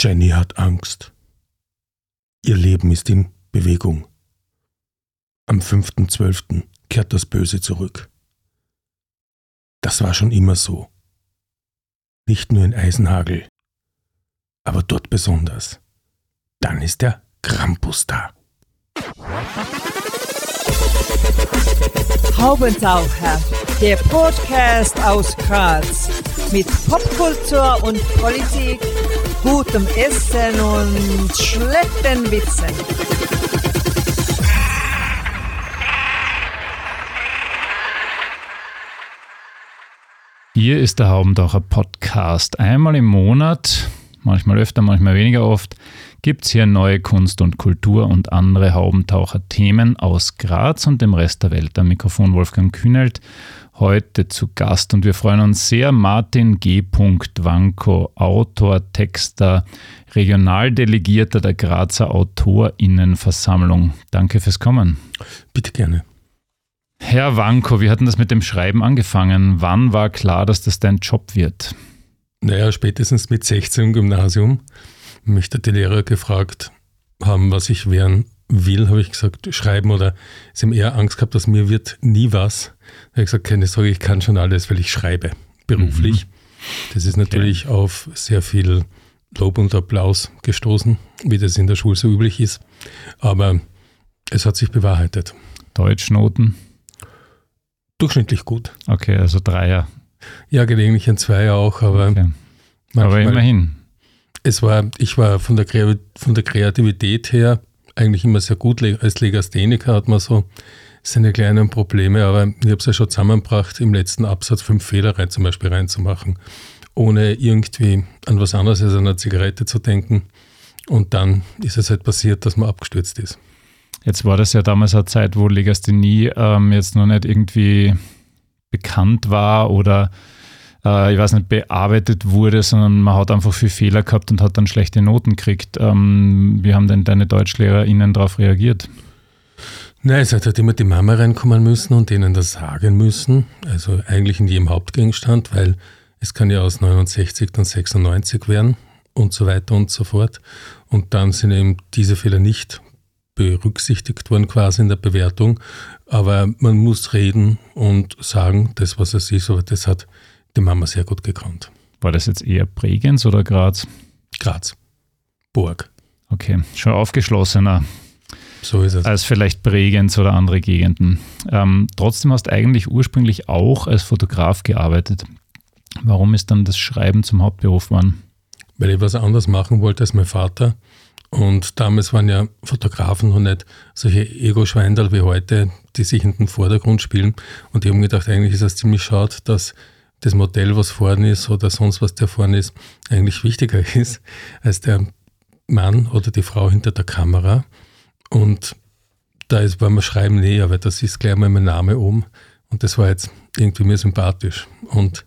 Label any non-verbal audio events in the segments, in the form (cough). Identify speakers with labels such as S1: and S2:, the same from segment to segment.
S1: Jenny hat Angst. Ihr Leben ist in Bewegung. Am 5.12. kehrt das Böse zurück. Das war schon immer so. Nicht nur in Eisenhagel, aber dort besonders. Dann ist der Krampus da.
S2: Haubentaucher, der Podcast aus Graz mit Popkultur und Politik, gutem Essen und schlechten Witzen.
S3: Hier ist der Haubentaucher Podcast. Einmal im Monat, manchmal öfter, manchmal weniger oft, gibt es hier neue Kunst und Kultur und andere Haubentaucher-Themen aus Graz und dem Rest der Welt. Am Mikrofon Wolfgang Kühnelt, heute zu Gast und wir freuen uns sehr. Martin G. Wanko, Autor, Texter, Regionaldelegierter der Grazer AutorInnenversammlung. Danke fürs Kommen.
S1: Bitte gerne.
S3: Herr Wanko, wie hat denn das mit dem Schreiben angefangen? Wann war klar, dass das dein Job wird?
S1: Naja, spätestens mit 16 im Gymnasium. Mich hat die Lehrer gefragt haben, was ich werden will, habe ich gesagt, schreiben oder sie haben eher Angst gehabt, dass mir wird nie was. Da habe ich gesagt, keine Sorge, ich kann schon alles, weil ich schreibe, beruflich. Mhm. Das ist natürlich okay. auf sehr viel Lob und Applaus gestoßen, wie das in der Schule so üblich ist. Aber es hat sich bewahrheitet.
S3: Deutschnoten?
S1: Durchschnittlich gut.
S3: Okay, also Dreier.
S1: Ja, gelegentlich ein Zweier auch, aber. Okay.
S3: Aber immerhin.
S1: Es war, ich war von der, von der Kreativität her eigentlich immer sehr gut. Als Legastheniker hat man so seine kleinen Probleme, aber ich habe es ja schon zusammengebracht, im letzten Absatz fünf Fehler rein, zum Beispiel reinzumachen, ohne irgendwie an was anderes als an eine Zigarette zu denken. Und dann ist es halt passiert, dass man abgestürzt ist.
S3: Jetzt war das ja damals eine Zeit, wo Legasthenie ähm, jetzt noch nicht irgendwie bekannt war oder äh, ich weiß nicht, bearbeitet wurde, sondern man hat einfach viel Fehler gehabt und hat dann schlechte Noten gekriegt. Ähm, wie haben denn deine DeutschlehrerInnen darauf reagiert?
S1: Nein, es hat halt immer die Mama reinkommen müssen und denen das sagen müssen. Also eigentlich in jedem Hauptgegenstand, weil es kann ja aus 69 dann 96 werden und so weiter und so fort. Und dann sind eben diese Fehler nicht berücksichtigt worden quasi in der Bewertung. Aber man muss reden und sagen, das, was es ist, aber das hat die Mama sehr gut gekonnt.
S3: War das jetzt eher Bregenz oder Graz?
S1: Graz. Burg.
S3: Okay, schon aufgeschlossener.
S1: So ist es.
S3: Als vielleicht Bregenz oder andere Gegenden. Ähm, trotzdem hast du eigentlich ursprünglich auch als Fotograf gearbeitet. Warum ist dann das Schreiben zum Hauptberuf geworden?
S1: Weil ich was anderes machen wollte als mein Vater. Und damals waren ja Fotografen noch nicht solche Ego-Schweindel wie heute, die sich in den Vordergrund spielen. Und ich habe mir gedacht, eigentlich ist es ziemlich schade, dass das Modell, was vorne ist oder sonst was der vorne ist, eigentlich wichtiger (laughs) ist als der Mann oder die Frau hinter der Kamera. Und da ist, war mir Schreiben näher, weil das ist gleich mal mein Name oben. Und das war jetzt irgendwie mir sympathisch. Und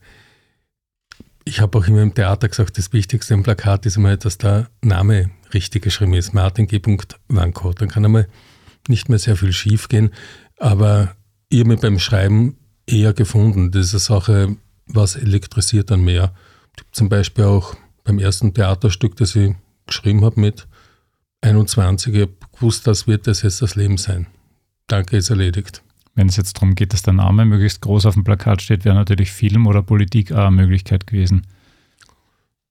S1: ich habe auch immer im Theater gesagt, das Wichtigste im Plakat ist immer, dass der Name richtig geschrieben ist. Martin G. Wanko. Dann kann einmal nicht mehr sehr viel schief gehen. Aber ich habe mich beim Schreiben eher gefunden. Das ist eine Sache, was elektrisiert dann mehr. Zum Beispiel auch beim ersten Theaterstück, das ich geschrieben habe mit 21, ich habe gewusst, das wird das jetzt das Leben sein. Danke, ist erledigt.
S3: Wenn es jetzt darum geht, dass der Name möglichst groß auf dem Plakat steht, wäre natürlich Film oder Politik auch eine Möglichkeit gewesen.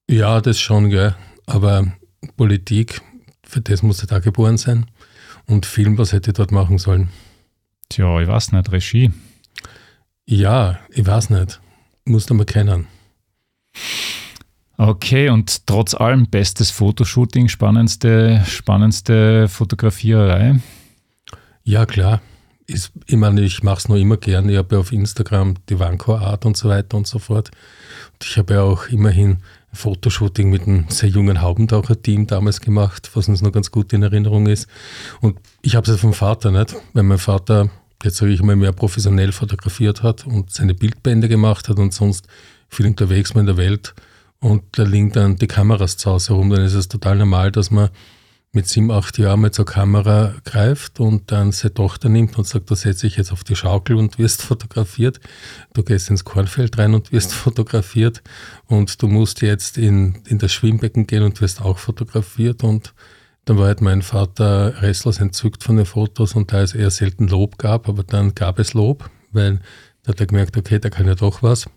S1: Ja, das schon, gell. Aber Politik, für das musste da geboren sein. Und Film, was hätte ich dort machen sollen?
S3: Tja, ich weiß nicht, Regie.
S1: Ja, ich weiß nicht. Musst du mal kennen.
S3: Okay, und trotz allem bestes Fotoshooting, spannendste, spannendste Fotografiererei?
S1: Ja, klar ist, ich meine, ich mache es noch immer gern. Ich habe ja auf Instagram die Wanko Art und so weiter und so fort. Und ich habe ja auch immerhin ein Fotoshooting mit einem sehr jungen Haubentaucher-Team damals gemacht, was uns noch ganz gut in Erinnerung ist. Und ich habe es vom Vater nicht, weil mein Vater, jetzt sage ich mal, mehr professionell fotografiert hat und seine Bildbände gemacht hat und sonst viel unterwegs war in der Welt. Und da liegen dann die Kameras zu Hause herum, dann ist es total normal, dass man mit sieben, acht Jahren mal zur Kamera greift und dann seine Tochter nimmt und sagt, da setze ich jetzt auf die Schaukel und wirst (laughs) fotografiert. Du gehst ins Kornfeld rein und wirst fotografiert und du musst jetzt in, in das Schwimmbecken gehen und wirst auch fotografiert und dann war halt mein Vater restlos entzückt von den Fotos und da es eher selten Lob gab, aber dann gab es Lob, weil da hat er gemerkt, okay, da kann ja doch was,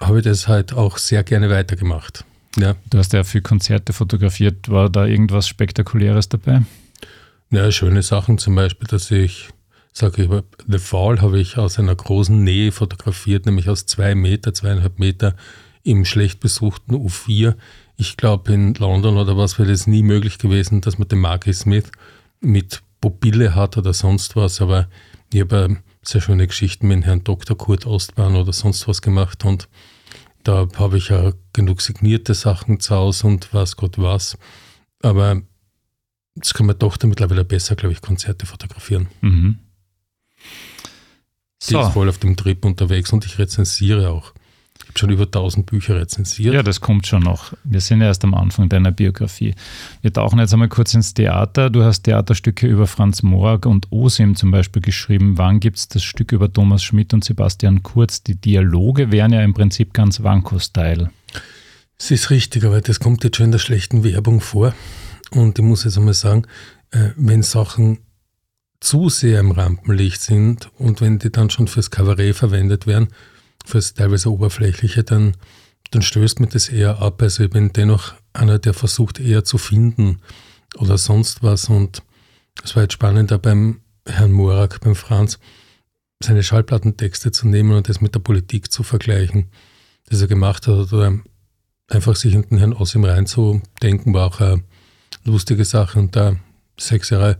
S1: habe ich das halt auch sehr gerne weitergemacht.
S3: Ja. Du hast ja für Konzerte fotografiert. War da irgendwas Spektakuläres dabei?
S1: Ja, schöne Sachen zum Beispiel, dass ich sage, ich, The Fall habe ich aus einer großen Nähe fotografiert, nämlich aus zwei Meter, zweieinhalb Meter im schlecht besuchten U4. Ich glaube, in London oder was wäre das nie möglich gewesen, dass man den Marky Smith mit Pupille hat oder sonst was, aber ich habe sehr schöne Geschichten mit Herrn Dr. Kurt Ostbahn oder sonst was gemacht und da habe ich ja genug signierte Sachen zu Hause und was Gott was. Aber jetzt kann meine Tochter mittlerweile besser, glaube ich, Konzerte fotografieren. Mhm. Die so. ist voll auf dem Trip unterwegs und ich rezensiere auch habe schon über 1000 Bücher rezensiert.
S3: Ja, das kommt schon noch. Wir sind erst am Anfang deiner Biografie. Wir tauchen jetzt einmal kurz ins Theater. Du hast Theaterstücke über Franz Morg und Osim zum Beispiel geschrieben. Wann gibt es das Stück über Thomas Schmidt und Sebastian Kurz? Die Dialoge wären ja im Prinzip ganz Wanko-Style.
S1: Es ist richtig, aber das kommt jetzt schon in der schlechten Werbung vor. Und ich muss jetzt einmal sagen, äh, wenn Sachen zu sehr im Rampenlicht sind und wenn die dann schon fürs Kabarett verwendet werden, fürs teilweise Oberflächliche, dann, dann stößt mir das eher ab. Also ich bin dennoch einer, der versucht eher zu finden oder sonst was. Und es war jetzt spannender beim Herrn Morak, beim Franz, seine Schallplattentexte zu nehmen und das mit der Politik zu vergleichen, das er gemacht hat. Oder einfach sich in den Herrn Ossim reinzudenken, war auch eine lustige Sache. Und da sechs Jahre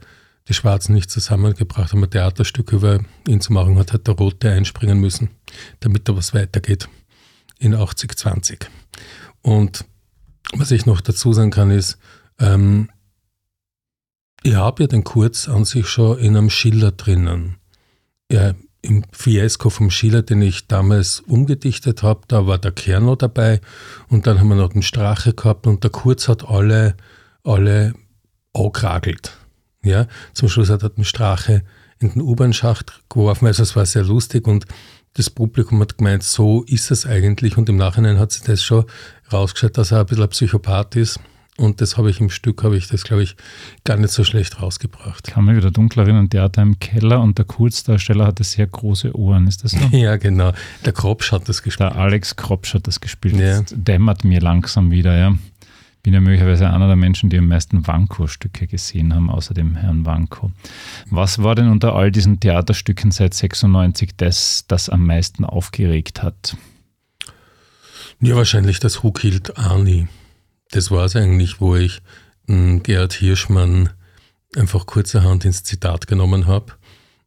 S1: die Schwarzen nicht zusammengebracht haben, ein Theaterstück über ihn zu machen, hat halt der Rote einspringen müssen, damit da was weitergeht in 80-20. Und was ich noch dazu sagen kann, ist, ähm, ich habe ja den Kurz an sich schon in einem Schiller drinnen. Ja, Im Fiesco vom Schiller, den ich damals umgedichtet habe, da war der Kerno dabei und dann haben wir noch den Strache gehabt und der Kurz hat alle, alle angekragelt. Ja, zum Schluss hat er den Strache in den U-Bahn-Schacht geworfen. Also es war sehr lustig und das Publikum hat gemeint, so ist es eigentlich. Und im Nachhinein hat sich das schon rausgestellt, dass er ein bisschen ein Psychopath ist. Und das habe ich im Stück, habe ich das, glaube ich, gar nicht so schlecht rausgebracht.
S3: Kann man wieder dunkel erinnern, der hat im Keller und der Kurzdarsteller hatte sehr große Ohren, ist das so? (laughs)
S1: ja, genau. Der Kropsch hat das gespielt.
S3: Der Alex Kropsch hat das gespielt. Ja. Das dämmert mir langsam wieder, ja bin ja möglicherweise einer der Menschen, die am meisten Wanko-Stücke gesehen haben, außer dem Herrn Wanko. Was war denn unter all diesen Theaterstücken seit 96 das, das am meisten aufgeregt hat?
S1: Ja, wahrscheinlich das Huckhild Arni. Das war es eigentlich, wo ich Gerhard Hirschmann einfach kurzerhand ins Zitat genommen habe,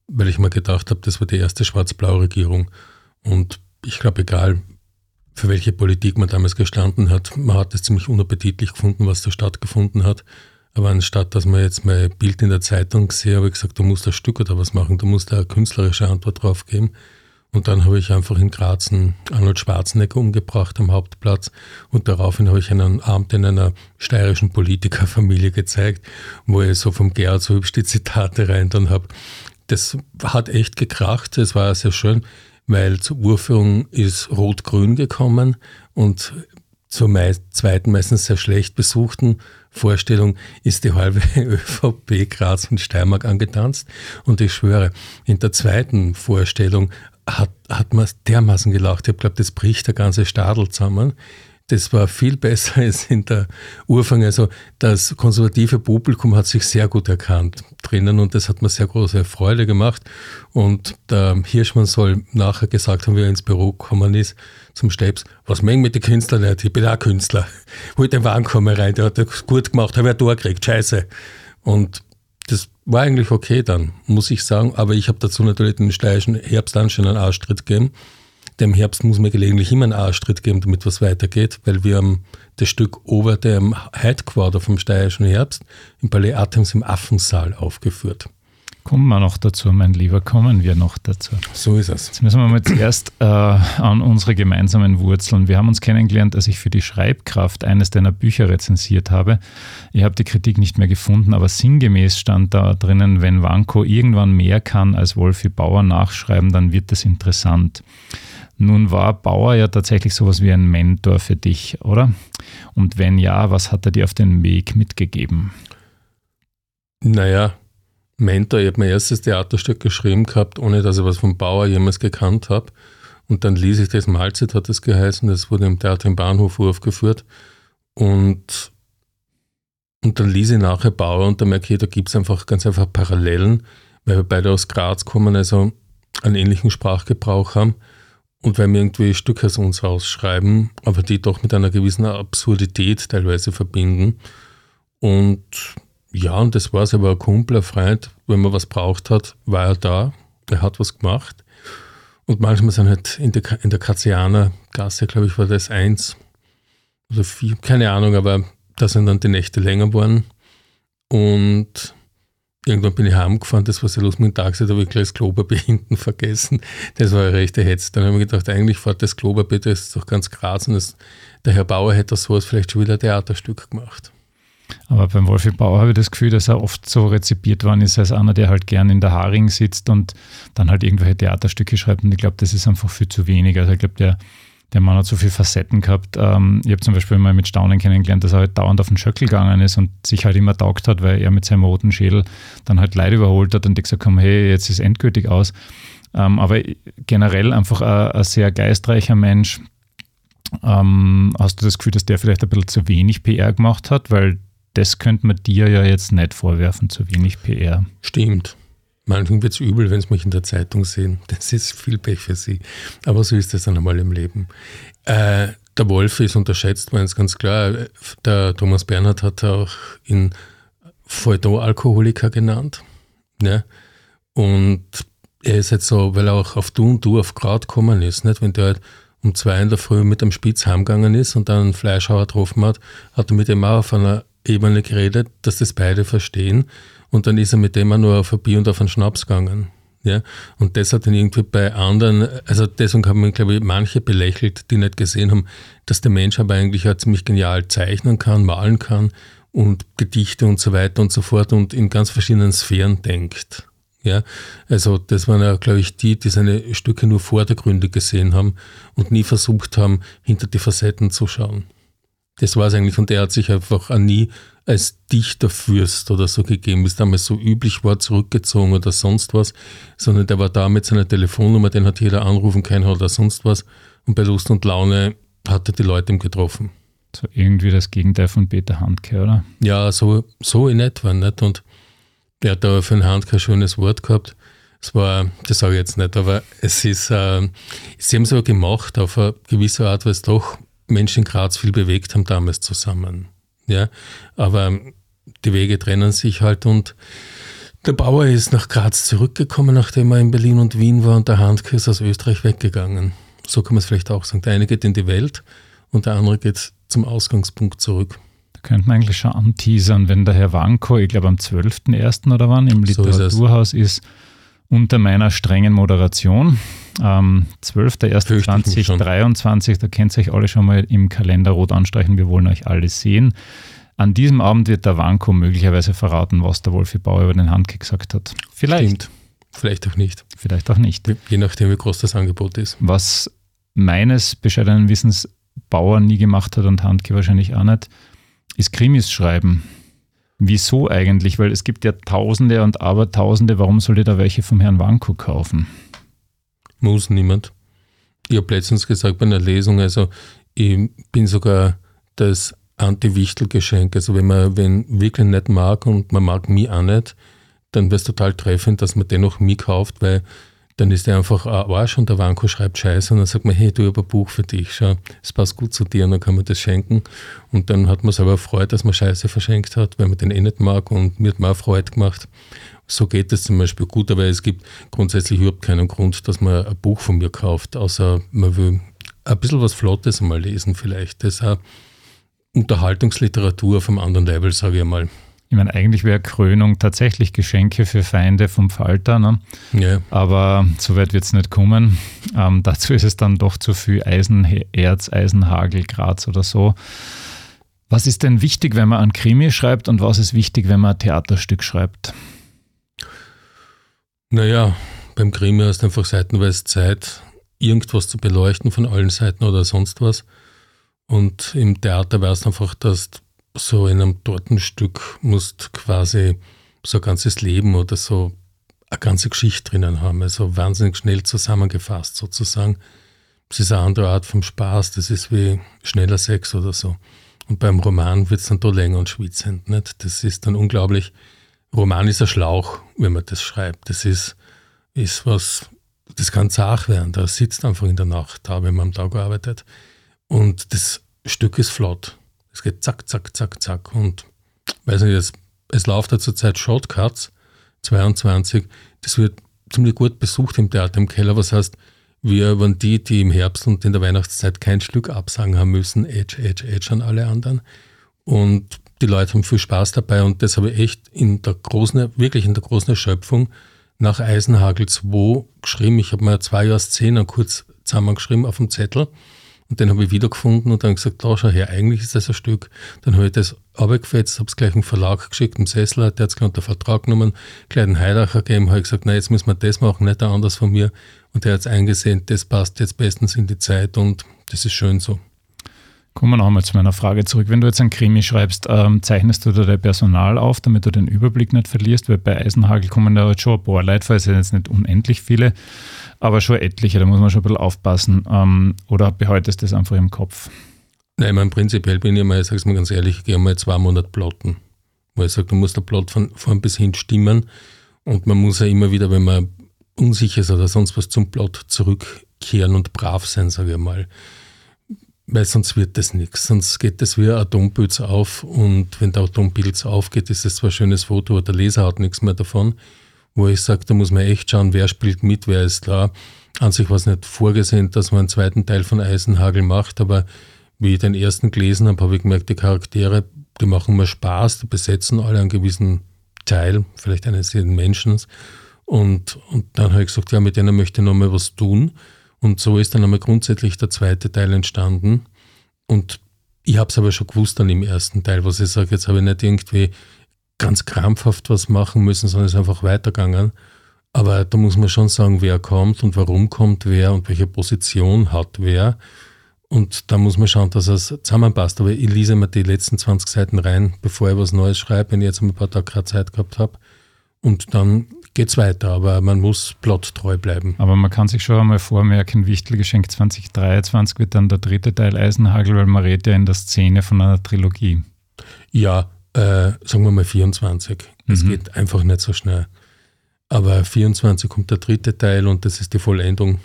S1: weil ich mir gedacht habe, das war die erste Schwarz-Blau-Regierung. Und ich glaube, egal für welche Politik man damals gestanden hat. Man hat es ziemlich unappetitlich gefunden, was da stattgefunden hat. Aber anstatt, dass man jetzt mein Bild in der Zeitung sehe, habe ich gesagt, du musst ein Stück oder was machen, du musst da eine künstlerische Antwort drauf geben. Und dann habe ich einfach in Graz einen Arnold Schwarzenegger umgebracht am Hauptplatz und daraufhin habe ich einen Abend in einer steirischen Politikerfamilie gezeigt, wo ich so vom Gerhard so hübsch die Zitate rein dann habe. Das hat echt gekracht, es war sehr schön weil zur Urführung ist Rot-Grün gekommen und zur mei zweiten, meistens sehr schlecht besuchten Vorstellung ist die halbe (laughs) ÖVP Graz und Steiermark angetanzt. Und ich schwöre, in der zweiten Vorstellung hat, hat man dermaßen gelacht. Ich habe glaubt, das bricht der ganze Stadel zusammen. Das war viel besser (laughs) als in der Urfang. Also das konservative Publikum hat sich sehr gut erkannt drinnen und das hat mir sehr große Freude gemacht. Und der Hirschmann soll nachher gesagt haben, wie er ins Büro gekommen ist, zum Stebs, was mengen mit den Künstlern nicht? Ich bin auch Künstler. (laughs) Hol den Warenkommen rein, der hat das gut gemacht, habe ich da gekriegt, scheiße. Und das war eigentlich okay dann, muss ich sagen. Aber ich habe dazu natürlich den steirischen Herbst dann schon einen Arschtritt gegeben dem Herbst muss man gelegentlich immer einen Arschtritt geben, damit was weitergeht, weil wir haben das Stück Ober dem Heidquarter vom Steirischen Herbst im Palais Athems im Affensaal aufgeführt.
S3: Kommen wir noch dazu, mein Lieber, kommen wir noch dazu.
S1: So ist es.
S3: Jetzt müssen wir mal zuerst äh, an unsere gemeinsamen Wurzeln. Wir haben uns kennengelernt, als ich für die Schreibkraft eines deiner Bücher rezensiert habe. Ich habe die Kritik nicht mehr gefunden, aber sinngemäß stand da drinnen, wenn Wanko irgendwann mehr kann als Wolfi Bauer nachschreiben, dann wird das interessant. Nun war Bauer ja tatsächlich sowas wie ein Mentor für dich, oder? Und wenn ja, was hat er dir auf den Weg mitgegeben?
S1: Naja, Mentor, ich habe mein erstes Theaterstück geschrieben gehabt, ohne dass ich was vom Bauer jemals gekannt habe. Und dann ließ ich das Mahlzeit, hat es geheißen, das wurde im Theater im Bahnhof aufgeführt. Und, und dann ließ ich nachher Bauer und da merke ich, da gibt es einfach ganz einfach Parallelen, weil wir beide aus Graz kommen, also einen ähnlichen Sprachgebrauch haben und weil wir irgendwie Stücke aus uns rausschreiben, aber die doch mit einer gewissen Absurdität teilweise verbinden. Und ja, und das war es, aber ein Kumpel, ein Freund, wenn man was braucht hat, war er da, er hat was gemacht. Und manchmal sind halt in der, in der Gasse, glaube ich, war das eins oder vier, keine Ahnung, aber da sind dann die Nächte länger geworden. Und irgendwann bin ich heimgefahren, das war sehr los mit dem Taxi, da habe ich gleich das Klopapier hinten (laughs) vergessen. Das war eine rechte Hetz. Dann habe ich mir gedacht, eigentlich fährt das Klopapier, das ist doch ganz Graz und das, der Herr Bauer hätte sowas vielleicht schon wieder ein Theaterstück gemacht.
S3: Aber beim Wolfi Bauer habe ich das Gefühl, dass er oft so rezipiert worden ist als einer, der halt gern in der Haring sitzt und dann halt irgendwelche Theaterstücke schreibt. Und ich glaube, das ist einfach viel zu wenig. Also ich glaube, der, der Mann hat so viele Facetten gehabt. Ähm, ich habe zum Beispiel mal mit Staunen kennengelernt, dass er halt dauernd auf den Schöckel gegangen ist und sich halt immer taugt hat, weil er mit seinem roten Schädel dann halt Leid überholt hat und die gesagt haben, hey, jetzt ist endgültig aus. Ähm, aber generell einfach ein, ein sehr geistreicher Mensch. Ähm, hast du das Gefühl, dass der vielleicht ein bisschen zu wenig PR gemacht hat? Weil das könnte man dir ja jetzt nicht vorwerfen, zu wenig PR.
S1: Stimmt. Manchmal wird es übel, wenn sie mich in der Zeitung sehen. (laughs) Das ist viel Pech für sie. Aber so ist es dann einmal im Leben. Äh, der Wolf ist unterschätzt, man ist ganz klar. Der Thomas Bernhard hat auch ihn Feuilleton-Alkoholiker genannt. Ne? Und er ist jetzt so, weil er auch auf Du und Du auf Kraut gekommen ist. Nicht? Wenn der halt um zwei in der Früh mit dem Spitz heimgegangen ist und dann einen Fleischhauer getroffen hat, hat er mit ihm auch auf einer Ebene geredet, dass das beide verstehen. Und dann ist er mit dem auch nur auf ein Bier und auf einen Schnaps gegangen. Ja, und das hat dann irgendwie bei anderen, also deswegen haben wir, glaube ich, manche belächelt, die nicht gesehen haben, dass der Mensch aber eigentlich auch ziemlich genial zeichnen kann, malen kann und Gedichte und so weiter und so fort und in ganz verschiedenen Sphären denkt. Ja, also das waren ja, glaube ich, die, die seine Stücke nur vordergründig gesehen haben und nie versucht haben, hinter die Facetten zu schauen. Das war es eigentlich und er hat sich einfach auch nie als Dichterfürst oder so gegeben, wie es damals so üblich war, zurückgezogen oder sonst was, sondern der war da mit seiner Telefonnummer, den hat jeder anrufen können oder sonst was und bei Lust und Laune hat er die Leute ihm getroffen.
S3: So irgendwie das Gegenteil von Peter Handke, oder?
S1: Ja, so, so in etwa, nicht? Und er hat da für den Handke ein schönes Wort gehabt. Es war, das sage ich jetzt nicht, aber es ist, äh, sie haben es aber gemacht auf eine gewisse Art, weil es doch Menschen in Graz viel bewegt haben damals zusammen. Ja, aber die Wege trennen sich halt und der Bauer ist nach Graz zurückgekommen, nachdem er in Berlin und Wien war und der Handke ist aus Österreich weggegangen. So kann man es vielleicht auch sagen. Der eine geht in die Welt und der andere geht zum Ausgangspunkt zurück.
S3: Da könnte man eigentlich schon anteasern, wenn der Herr Wanko, ich glaube am 12.01. oder wann, im Literaturhaus ist, ist unter meiner strengen Moderation. Ähm, 12.01.2023, da könnt ihr euch alle schon mal im Kalender rot anstreichen, wir wollen euch alle sehen. An diesem Abend wird der Wanko möglicherweise verraten, was der Wolfi Bauer über den Handkick gesagt hat.
S1: Vielleicht. Stimmt. Vielleicht auch nicht.
S3: Vielleicht auch nicht.
S1: Je nachdem, wie groß das Angebot ist.
S3: Was meines bescheidenen Wissens Bauer nie gemacht hat und Handke wahrscheinlich auch nicht, ist Krimis schreiben. Wieso eigentlich? Weil es gibt ja Tausende und Abertausende. Warum soll ihr da welche vom Herrn Wanko kaufen?
S1: Muss niemand. Ich habe letztens gesagt bei einer Lesung, also ich bin sogar das Anti-Wichtel-Geschenk. Also wenn man wen wirklich nicht mag und man mag mich auch nicht, dann wäre es total treffend, dass man dennoch mich kauft, weil dann ist er einfach ein Arsch und der Wanko schreibt Scheiße und dann sagt man, hey, du habe ein Buch für dich, schau, es passt gut zu dir und dann kann man das schenken. Und dann hat man selber Freude, dass man Scheiße verschenkt hat, weil man den eh nicht mag und mir hat man auch Freude gemacht. So geht es zum Beispiel gut, aber es gibt grundsätzlich überhaupt keinen Grund, dass man ein Buch von mir kauft, außer man will ein bisschen was Flottes mal lesen vielleicht. Das ist auch Unterhaltungsliteratur einem anderen Level, sage ich mal.
S3: Ich meine, eigentlich wäre Krönung tatsächlich Geschenke für Feinde vom Falter, ne?
S1: Ja.
S3: aber so weit wird es nicht kommen. Ähm, dazu ist es dann doch zu viel Eisenerz, Eisenhagel, Graz oder so. Was ist denn wichtig, wenn man ein Krimi schreibt und was ist wichtig, wenn man ein Theaterstück schreibt?
S1: Naja, beim Krimi hast du einfach seitenweise Zeit, irgendwas zu beleuchten von allen Seiten oder sonst was. Und im Theater weißt du einfach, dass du so in einem Tortenstück musst quasi so ein ganzes Leben oder so eine ganze Geschichte drinnen haben. Also wahnsinnig schnell zusammengefasst sozusagen. Das ist eine andere Art vom Spaß, das ist wie schneller Sex oder so. Und beim Roman wird es dann da länger und schwitzend. Nicht? Das ist dann unglaublich. Roman ist ein Schlauch, wenn man das schreibt. Das ist, ist was, das kann zart werden. Da sitzt einfach in der Nacht da, wenn man am Tag arbeitet. Und das Stück ist flott. Es geht zack, zack, zack, zack. Und weiß nicht, es, es läuft ja zurzeit Shortcuts 22. Das wird ziemlich gut besucht im Theater im Keller. Was heißt, wir waren die, die im Herbst und in der Weihnachtszeit kein Stück absagen haben müssen. Edge, Edge, Edge an alle anderen. Und die Leute haben viel Spaß dabei und das habe ich echt in der großen, wirklich in der großen Erschöpfung nach Eisenhagel 2 geschrieben. Ich habe mir zwei Jahre Szenen kurz zusammengeschrieben auf dem Zettel und den habe ich wiedergefunden und dann gesagt, da schau her, eigentlich ist das ein Stück. Dann habe ich das abgefetzt, habe es gleich im Verlag geschickt, im Sessler, der hat es unter Vertrag genommen, gleich einen Heilacher gegeben, habe gesagt, nein, jetzt müssen wir das machen, nicht anders von mir. Und der hat es eingesehen, das passt jetzt bestens in die Zeit und das ist schön so.
S3: Kommen wir noch einmal zu meiner Frage zurück. Wenn du jetzt ein Krimi schreibst, ähm, zeichnest du da dein Personal auf, damit du den Überblick nicht verlierst? Weil bei Eisenhagel kommen da jetzt schon ein paar Leute vor, es sind jetzt nicht unendlich viele, aber schon etliche, da muss man schon ein bisschen aufpassen. Ähm, oder behaltest du das einfach im Kopf?
S1: Nein, ich meine, prinzipiell bin ich mal, ich sage es mal ganz ehrlich, ich gehe mal zwei Monate plotten. Weil ich sage, du musst der Plot von vorn bis hin stimmen und man muss ja immer wieder, wenn man unsicher ist oder sonst was, zum Plot zurückkehren und brav sein, sage ich mal weil sonst wird das nichts. Sonst geht das wie ein Atompilz auf und wenn der Atompilz aufgeht, ist es zwar ein schönes Foto, aber der Leser hat nichts mehr davon. Wo ich sage, da muss man echt schauen, wer spielt mit, wer ist da. An sich war es nicht vorgesehen, dass man einen zweiten Teil von Eisenhagel macht, aber wie ich den ersten gelesen habe, habe ich gemerkt, die Charaktere, die machen mir Spaß, die besetzen alle einen gewissen Teil, vielleicht eines jeden Menschen. Und, und dann habe ich gesagt, ja, mit denen möchte ich nochmal was tun. Und so ist dann einmal grundsätzlich der zweite Teil entstanden. Und ich habe es aber schon gewusst dann im ersten Teil, was ich sage, jetzt habe ich nicht irgendwie ganz krampfhaft was machen müssen, sondern es ist einfach weitergegangen. Aber da muss man schon sagen, wer kommt und warum kommt wer und welche Position hat wer. Und da muss man schauen, dass es zusammenpasst. Aber ich lese mir die letzten 20 Seiten rein, bevor ich was Neues schreibe, wenn ich jetzt ein paar Tage Zeit gehabt habe. Und dann geht es weiter, aber man muss plottreu bleiben.
S3: Aber man kann sich schon einmal vormerken, Wichtelgeschenk 2023 wird dann der dritte Teil Eisenhagel, weil man redet ja in der Szene von einer Trilogie.
S1: Ja, äh, sagen wir mal 24. Es mhm. geht einfach nicht so schnell. Aber 24 kommt der dritte Teil und das ist die Vollendung.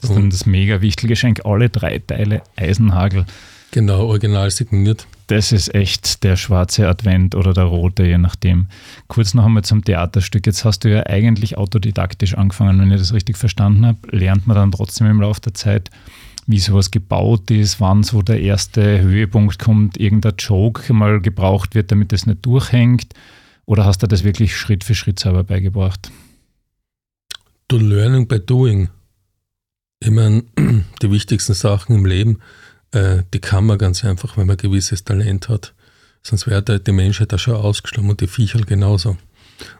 S3: Das ist dann das mega Wichtelgeschenk, alle drei Teile Eisenhagel.
S1: Genau, original signiert.
S3: Das ist echt der schwarze Advent oder der rote, je nachdem. Kurz noch einmal zum Theaterstück. Jetzt hast du ja eigentlich autodidaktisch angefangen, wenn ich das richtig verstanden habe. Lernt man dann trotzdem im Laufe der Zeit, wie sowas gebaut ist, wann so der erste Höhepunkt kommt, irgendein Joke mal gebraucht wird, damit das nicht durchhängt? Oder hast du das wirklich Schritt für Schritt selber beigebracht?
S1: To learning by doing. Ich meine, (clears throat) die wichtigsten Sachen im Leben äh, die kann man ganz einfach, wenn man gewisses Talent hat. Sonst wäre die Menschheit da schon ausgestorben und die Viecher genauso.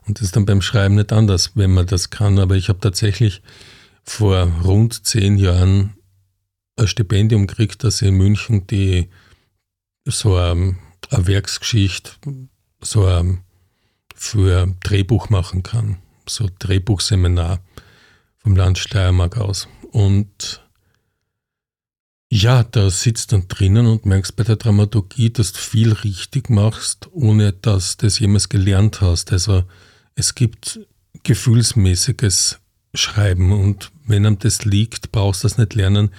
S1: Und das ist dann beim Schreiben nicht anders, wenn man das kann. Aber ich habe tatsächlich vor rund zehn Jahren ein Stipendium gekriegt, dass ich in München die so eine, eine Werksgeschichte so ein, für Drehbuch machen kann. So ein Drehbuchseminar vom Land Steiermark aus. Und ja, da sitzt dann drinnen und merkst bei der Dramaturgie, dass du viel richtig machst, ohne dass du das jemals gelernt hast. Also es gibt gefühlsmäßiges Schreiben und wenn einem das liegt, brauchst du das nicht lernen.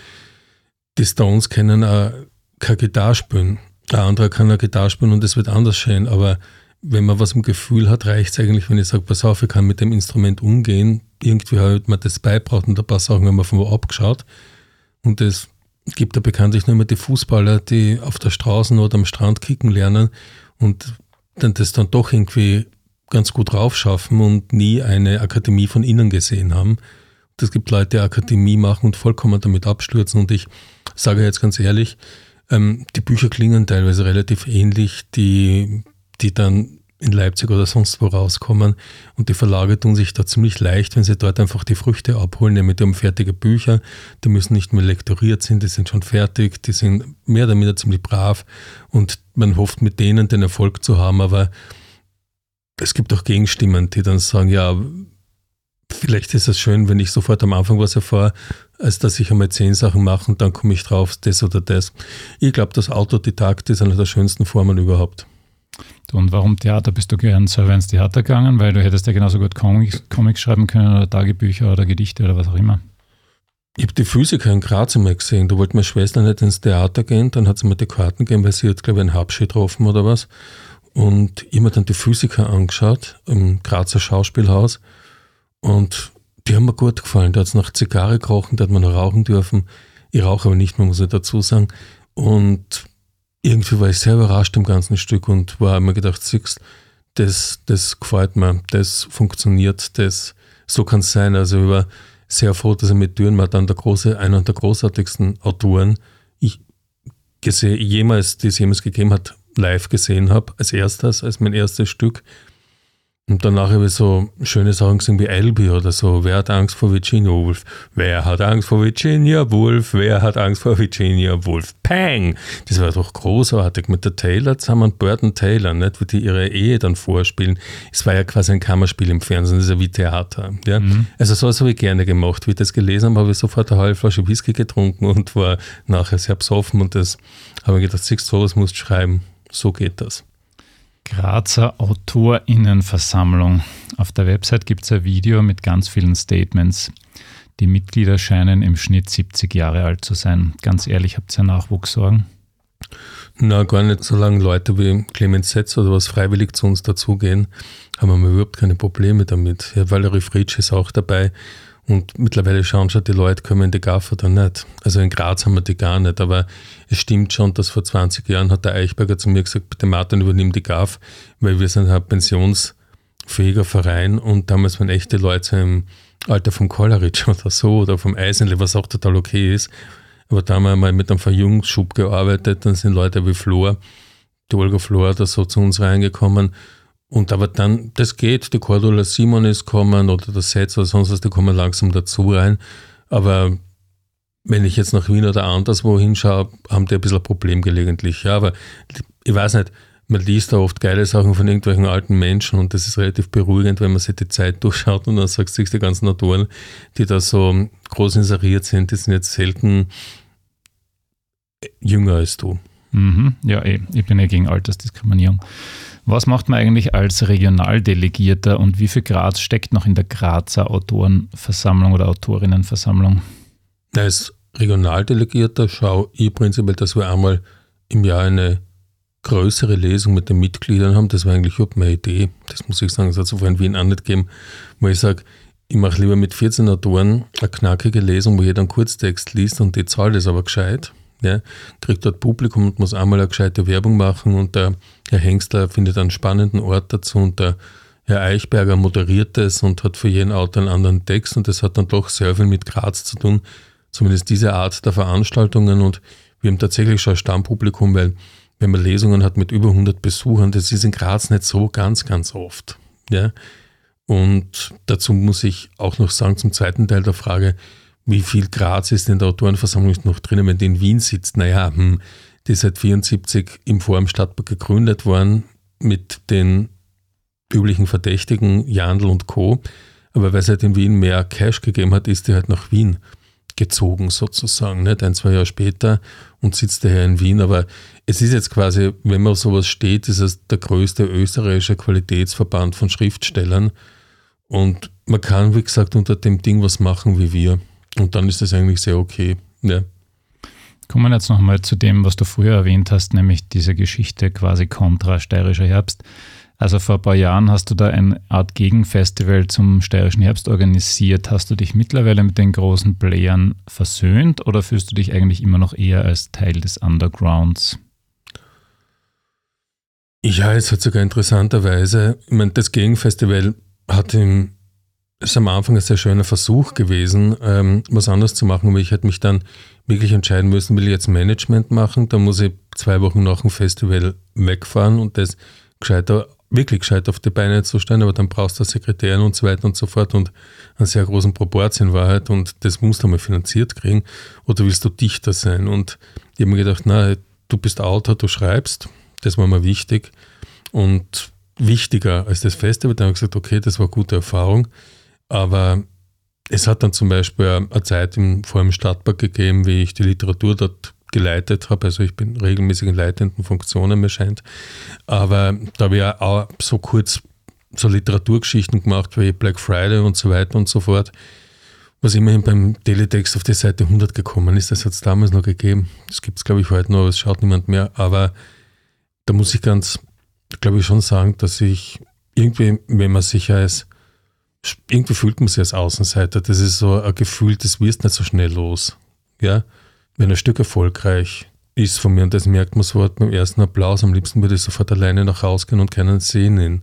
S1: Die Stones können auch keine Gitarre spielen. Der andere kann eine Gitarre spielen und es wird anders schön. Aber wenn man was im Gefühl hat, reicht es eigentlich, wenn ich sage, pass auf, ich kann mit dem Instrument umgehen. Irgendwie hat man das beibracht und ein paar Sachen haben wir von wo abgeschaut. Und das gibt da bekanntlich nur immer die Fußballer, die auf der Straße oder am Strand kicken lernen und dann das dann doch irgendwie ganz gut raufschaffen und nie eine Akademie von innen gesehen haben. Es gibt Leute, die Akademie machen und vollkommen damit abstürzen. Und ich sage jetzt ganz ehrlich, ähm, die Bücher klingen teilweise relativ ähnlich, die, die dann in Leipzig oder sonst wo rauskommen. Und die Verlage tun sich da ziemlich leicht, wenn sie dort einfach die Früchte abholen, nämlich die haben fertige Bücher, die müssen nicht mehr lektoriert sind, die sind schon fertig, die sind mehr oder minder ziemlich brav und man hofft mit denen den Erfolg zu haben, aber es gibt auch Gegenstimmen, die dann sagen, ja, vielleicht ist es schön, wenn ich sofort am Anfang was erfahre, als dass ich einmal zehn Sachen mache und dann komme ich drauf, das oder das. Ich glaube, das Autodidakt ist eine der schönsten Formen überhaupt.
S3: Und warum Theater? Bist du gern selber ins Theater gegangen? Weil du hättest ja genauso gut Comics, Comics schreiben können oder Tagebücher oder Gedichte oder was auch immer.
S1: Ich habe die Physiker in Graz einmal gesehen. Da wollte meine Schwester nicht ins Theater gehen. Dann hat sie mir die Karten gegeben, weil sie hat, glaube ich, einen Habschi getroffen oder was. Und ich habe dann die Physiker angeschaut im Grazer Schauspielhaus. Und die haben mir gut gefallen. Da hat es nach Zigarre gerochen, da hat man noch rauchen dürfen. Ich rauche aber nicht mehr, muss ich dazu sagen. Und irgendwie war ich sehr überrascht im ganzen Stück und war mir gedacht, siehst, das, das gefällt mir, das funktioniert, das, so kann es sein. Also ich war sehr froh, dass er mit Dürrenmatt dann der große, einer der großartigsten Autoren ich jemals, die es jemals gegeben hat, live gesehen habe, als erstes, als mein erstes Stück. Und danach habe ich so schöne Sachen gesehen wie Elby oder so. Wer hat Angst vor Virginia Woolf? Wer hat Angst vor Virginia Woolf? Wer hat Angst vor Virginia Woolf? Pang! Das war doch großartig mit der Taylor zusammen, Burton Taylor, nicht? Wie die ihre Ehe dann vorspielen. Es war ja quasi ein Kammerspiel im Fernsehen, das ist ja wie Theater. Ja? Mhm. Also sowas habe ich gerne gemacht. Wie ich das gelesen habe, habe ich sofort eine halbe Flasche Whisky getrunken und war nachher sehr besoffen und das habe ich gedacht, siehst du, sowas musst du schreiben. So geht das.
S3: Grazer Autorinnenversammlung. Auf der Website gibt es ein Video mit ganz vielen Statements. Die Mitglieder scheinen im Schnitt 70 Jahre alt zu sein. Ganz ehrlich, habt ihr Nachwuchssorgen?
S1: Na, gar nicht. Solange Leute wie Clemens Setz oder was freiwillig zu uns dazugehen, haben wir überhaupt keine Probleme damit. Ja, Valerie Fritsch ist auch dabei. Und mittlerweile schauen schon die Leute, kommen die GAF oder nicht. Also in Graz haben wir die gar nicht, aber es stimmt schon, dass vor 20 Jahren hat der Eichberger zu mir gesagt, bitte Martin, übernimm die GAF, weil wir sind ein pensionsfähiger Verein und damals waren echte Leute im Alter vom Kolleritsch (laughs) oder so oder vom Eisenle, was auch total okay ist. Aber da haben wir mal mit einem Verjüngungsschub gearbeitet, dann sind Leute wie Flor, die Olga Flor, da so zu uns reingekommen und aber dann, das geht, die Cordula Simon ist kommen oder der Setz oder sonst was, die kommen langsam dazu rein. Aber wenn ich jetzt nach Wien oder anderswo hinschaue, haben die ein bisschen ein Problem gelegentlich. Ja, aber ich weiß nicht, man liest da oft geile Sachen von irgendwelchen alten Menschen und das ist relativ beruhigend, wenn man sich die Zeit durchschaut und dann sagst du, die ganzen Autoren, die da so groß inseriert sind, die sind jetzt selten jünger als du.
S3: Mhm, ja, eh, ich bin ja gegen Altersdiskriminierung. Was macht man eigentlich als Regionaldelegierter und wie viel Graz steckt noch in der Grazer Autorenversammlung oder Autorinnenversammlung?
S1: Als Regionaldelegierter schaue ich prinzipiell, dass wir einmal im Jahr eine größere Lesung mit den Mitgliedern haben. Das war eigentlich überhaupt meine Idee. Das muss ich sagen, das hat es vorher in Wien auch nicht gegeben, wo ich sage, ich mache lieber mit 14 Autoren eine knackige Lesung, wo jeder einen Kurztext liest und die Zahl ist aber gescheit ja, kriegt dort Publikum und muss einmal eine gescheite Werbung machen und der Herr Hengstler findet einen spannenden Ort dazu und der Herr Eichberger moderiert es und hat für jeden Autor einen anderen Text und das hat dann doch sehr viel mit Graz zu tun, zumindest diese Art der Veranstaltungen und wir haben tatsächlich schon ein Stammpublikum, weil wenn man Lesungen hat mit über 100 Besuchern, das ist in Graz nicht so ganz, ganz oft. Ja. Und dazu muss ich auch noch sagen, zum zweiten Teil der Frage, wie viel Graz ist in der Autorenversammlung noch drinnen, wenn die in Wien sitzt? Naja, hm, die ist seit 74 im Forum Stadtpark gegründet worden mit den üblichen Verdächtigen, Jandl und Co. Aber weil es halt in Wien mehr Cash gegeben hat, ist die halt nach Wien gezogen sozusagen, nicht? ein, zwei Jahre später und sitzt daher in Wien. Aber es ist jetzt quasi, wenn man auf sowas steht, ist es der größte österreichische Qualitätsverband von Schriftstellern. Und man kann, wie gesagt, unter dem Ding was machen wie wir. Und dann ist das eigentlich sehr okay. Ja.
S3: Kommen wir jetzt nochmal zu dem, was du früher erwähnt hast, nämlich diese Geschichte quasi kontra steirischer Herbst. Also vor ein paar Jahren hast du da eine Art Gegenfestival zum steirischen Herbst organisiert. Hast du dich mittlerweile mit den großen Playern versöhnt oder fühlst du dich eigentlich immer noch eher als Teil des Undergrounds?
S1: Ja, es hat sogar interessanterweise, ich meine, das Gegenfestival hat im, ist am Anfang ein sehr schöner Versuch gewesen, ähm, was anderes zu machen, aber ich hätte mich dann wirklich entscheiden müssen, will ich jetzt Management machen, dann muss ich zwei Wochen nach dem Festival wegfahren und das gescheiter, wirklich gescheit auf die Beine zu stellen, aber dann brauchst du Sekretärin und so weiter und so fort und einen sehr großen Proport in Wahrheit und das musst du mal finanziert kriegen oder willst du Dichter sein? Und ich habe mir gedacht, na, du bist Autor, du schreibst, das war mir wichtig und wichtiger als das Festival, dann habe ich gesagt, okay, das war eine gute Erfahrung, aber es hat dann zum Beispiel eine Zeit im, vor dem Stadtpark gegeben, wie ich die Literatur dort geleitet habe. Also ich bin regelmäßig in leitenden Funktionen, mir scheint. Aber da habe ich auch so kurz so Literaturgeschichten gemacht wie Black Friday und so weiter und so fort. Was immerhin beim Teletext auf die Seite 100 gekommen ist, das hat es damals noch gegeben. Das gibt es, glaube ich, heute noch, aber es schaut niemand mehr. Aber da muss ich ganz, glaube ich, schon sagen, dass ich irgendwie, wenn man sich als irgendwie fühlt man sich als Außenseiter. Das ist so ein Gefühl, das wirst nicht so schnell los. Ja? Wenn ein Stück erfolgreich ist von mir und das merkt man sofort beim ersten Applaus, am liebsten würde ich sofort alleine nach Hause gehen und keinen sehen in,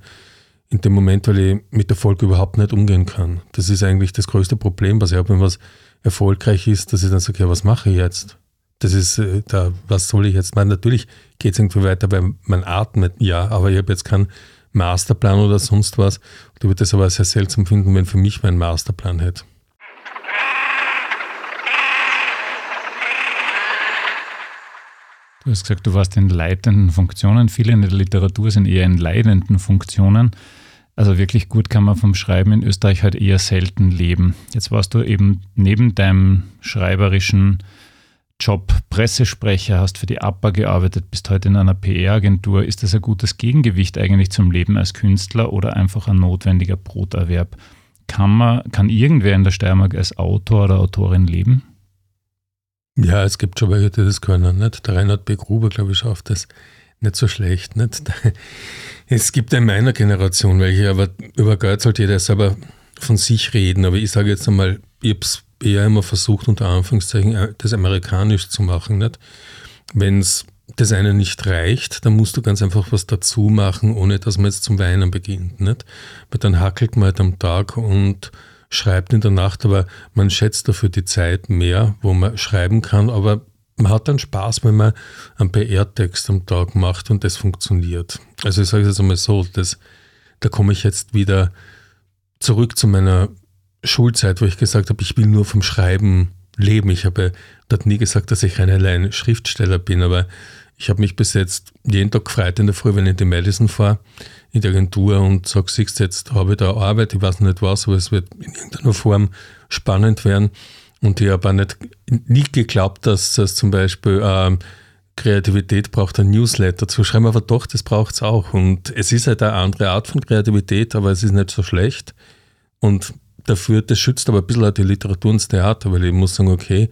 S1: in dem Moment, weil ich mit Erfolg überhaupt nicht umgehen kann. Das ist eigentlich das größte Problem, was ich habe, wenn was erfolgreich ist, dass ich dann sage, ja, was mache ich jetzt? Das ist, äh, da, was soll ich jetzt machen? Natürlich geht es irgendwie weiter, weil man atmet, ja, aber ich habe jetzt keinen Masterplan oder sonst was. Du würdest es aber sehr seltsam finden, wenn für mich mein Masterplan hätte.
S3: Du hast gesagt, du warst in leitenden Funktionen. Viele in der Literatur sind eher in leidenden Funktionen. Also wirklich gut kann man vom Schreiben in Österreich halt eher selten leben. Jetzt warst du eben neben deinem schreiberischen Job Pressesprecher, hast für die APA gearbeitet, bist heute in einer PR-Agentur. Ist das ein gutes Gegengewicht eigentlich zum Leben als Künstler oder einfach ein notwendiger Broterwerb? Kann, man, kann irgendwer in der Steiermark als Autor oder Autorin leben?
S1: Ja, es gibt schon welche, die das können. Nicht? Der Reinhard B. Gruber, glaube ich, schafft das nicht so schlecht. Nicht? (laughs) Es gibt in meiner Generation welche, aber über Geld sollte jeder selber von sich reden. Aber ich sage jetzt einmal, ich habe es eher immer versucht, unter Anführungszeichen, äh, das amerikanisch zu machen. Wenn es das eine nicht reicht, dann musst du ganz einfach was dazu machen, ohne dass man jetzt zum Weinen beginnt. Nicht? Weil dann hackelt man halt am Tag und schreibt in der Nacht, aber man schätzt dafür die Zeit mehr, wo man schreiben kann, aber man hat dann Spaß, wenn man einen PR-Text am Tag macht und das funktioniert. Also ich sage es jetzt einmal so, das, da komme ich jetzt wieder zurück zu meiner Schulzeit, wo ich gesagt habe, ich will nur vom Schreiben leben. Ich habe dort nie gesagt, dass ich ein allein Schriftsteller bin, aber ich habe mich bis jetzt jeden Tag gefreut in der Früh, wenn ich in die Madison fahre, in die Agentur und sage, siehst jetzt habe ich da Arbeit, ich weiß nicht was, aber es wird in irgendeiner Form spannend werden. Und ich habe auch nicht, nie geglaubt, dass das zum Beispiel ähm, Kreativität braucht ein Newsletter zu schreiben, aber doch, das braucht es auch. Und es ist halt eine andere Art von Kreativität, aber es ist nicht so schlecht. Und dafür, das schützt aber ein bisschen auch die Literatur und das Theater, weil ich muss sagen, okay,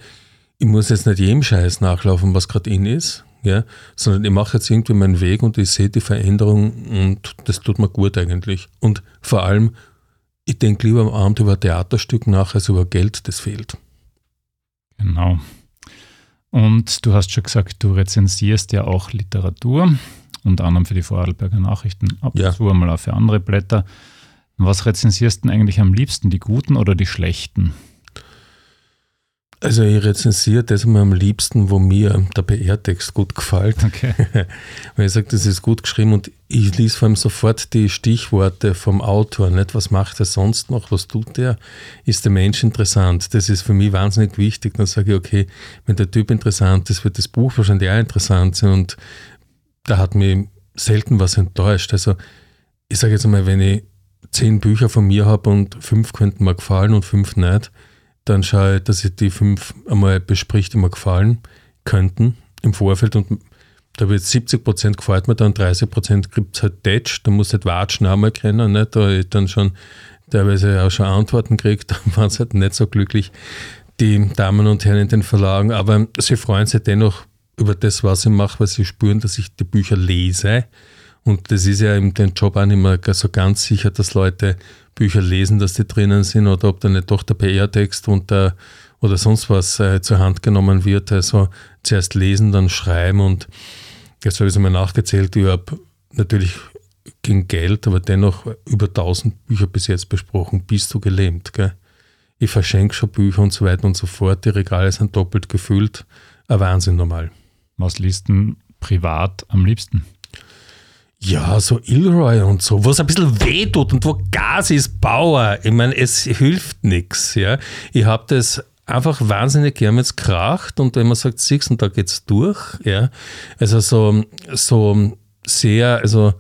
S1: ich muss jetzt nicht jedem Scheiß nachlaufen, was gerade in ist, ja, sondern ich mache jetzt irgendwie meinen Weg und ich sehe die Veränderung und das tut mir gut eigentlich. Und vor allem, ich denke lieber am Abend über ein Theaterstück nach als über Geld, das fehlt.
S3: Genau. Und du hast schon gesagt, du rezensierst ja auch Literatur, unter anderem für die Vorarlberger Nachrichten, ab und zu einmal auch für andere Blätter. Was rezensierst du denn eigentlich am liebsten, die guten oder die schlechten?
S1: Also ich rezensiere das immer am liebsten, wo mir der PR-Text gut gefällt. Okay. (laughs) Weil ich sage, das ist gut geschrieben und ich lese vor allem sofort die Stichworte vom Autor. Nicht, was macht er sonst noch, was tut er? Ist der Mensch interessant? Das ist für mich wahnsinnig wichtig. Dann sage ich, okay, wenn der Typ interessant ist, wird das Buch wahrscheinlich auch interessant sein und da hat mich selten was enttäuscht. Also ich sage jetzt einmal, wenn ich zehn Bücher von mir habe und fünf könnten mir gefallen und fünf nicht, dann schaue ich, dass ich die fünf einmal bespricht, die mir gefallen könnten im Vorfeld und da wird 70 Prozent gefällt mir dann, 30 Prozent gibt es halt Deutsch, da muss halt Watschen einmal kennen, nicht? da ich dann schon teilweise auch schon Antworten kriegt, (laughs) dann waren sie halt nicht so glücklich, die Damen und Herren in den Verlagen, aber sie freuen sich dennoch über das, was ich mache, weil sie spüren, dass ich die Bücher lese und das ist ja dem Job auch nicht mehr so ganz sicher, dass Leute Bücher lesen, dass die drinnen sind oder ob da nicht doch der PR-Text oder sonst was äh, zur Hand genommen wird. Also zuerst lesen, dann schreiben und jetzt habe ich es einmal nachgezählt, ich habe natürlich gegen Geld, aber dennoch über 1000 Bücher bis jetzt besprochen. Bist du gelähmt, gell? Ich verschenke schon Bücher und so weiter und so fort. Die Regale sind doppelt gefüllt. Ein Wahnsinn normal.
S3: Was liest privat am liebsten?
S1: Ja, so Ilroy und so, wo es ein bisschen weh tut und wo Gas ist, Bauer. Ich meine, es hilft nichts. Ja. Ich habe das einfach wahnsinnig gern jetzt kracht und wenn man sagt, siehst und da geht's durch. Ja. Also so, so sehr, also